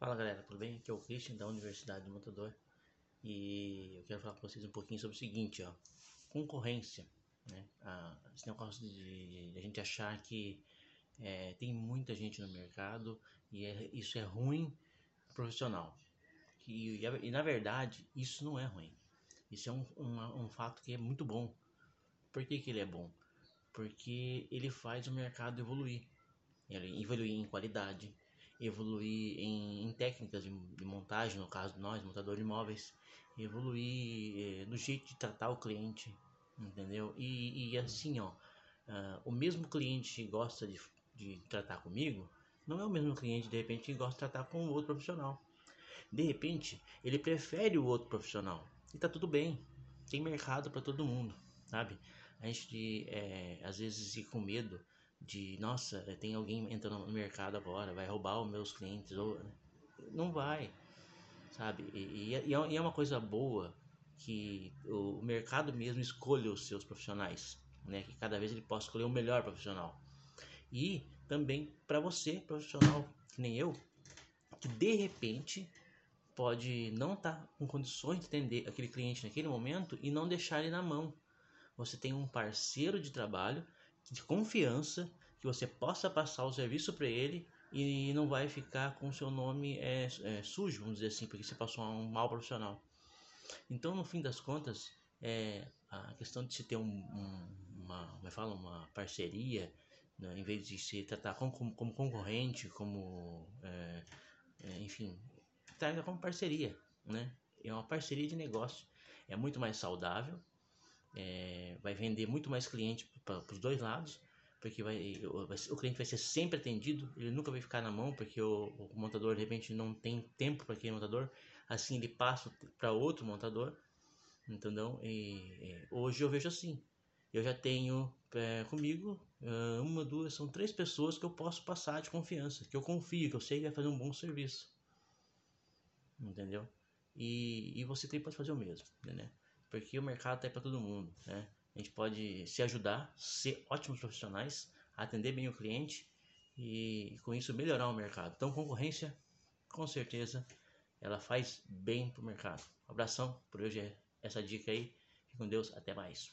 Fala galera, tudo bem? Aqui é o Christian da Universidade do Montador e eu quero falar com vocês um pouquinho sobre o seguinte, ó, concorrência, né? Ah, esse negócio de, de, a gente achar que é, tem muita gente no mercado e é, isso é ruim profissional. E, e, e, na verdade isso não é ruim, isso é um, um, fato que é muito bom. Por que, que ele é bom? Porque ele faz o mercado evoluir, ele evoluir em qualidade, evoluir em, em técnicas de, de, montagem, no caso de nós, montador de imóveis, evoluir eh, no jeito de tratar o cliente, entendeu? E, e assim, ó, uh, o mesmo cliente que gosta de, de tratar comigo, não é o mesmo cliente, de repente, que gosta de tratar com outro profissional. De repente, ele prefere o outro profissional. E tá tudo bem, tem mercado para todo mundo, sabe? A gente, é, às vezes, fica com medo de nossa, tem alguém entrando no mercado agora, vai roubar os meus clientes, ou não vai, sabe? E, e, é, e é uma coisa boa que o mercado mesmo escolha os seus profissionais, né? Que cada vez ele possa escolher o melhor profissional. E também para você, profissional que nem eu, que de repente pode não estar tá com condições de atender aquele cliente naquele momento e não deixar ele na mão. Você tem um parceiro de trabalho de confiança que você possa passar o serviço para ele e não vai ficar com seu nome é, é, sujo, vamos dizer assim, porque você passou um mau profissional. Então, no fim das contas, é, a questão de se ter um, um, uma, como é fala, uma parceria, né, em vez de se tratar como, como, como concorrente, como, é, enfim, trata como parceria, né? É uma parceria de negócio. É muito mais saudável, é, vai vender muito mais cliente para os dois lados, porque vai, o, o, cliente vai ser sempre atendido, ele nunca vai ficar na mão, porque o, o montador de repente não tem tempo para aquele montador, assim ele passa para outro montador, entendeu? E, hoje eu vejo assim, eu já tenho é, comigo é, uma, duas, são três pessoas que eu posso passar de confiança, que eu confio, que eu sei que vai fazer um bom serviço, entendeu? E, e você também pode fazer o mesmo, né? Porque o mercado tá para todo mundo, né? A gente pode se ajudar, ser ótimos profissionais, atender bem o cliente e com isso melhorar o mercado. Então, concorrência, com certeza, ela faz bem para o mercado. Abração, por hoje é essa dica aí. Fique com Deus, até mais.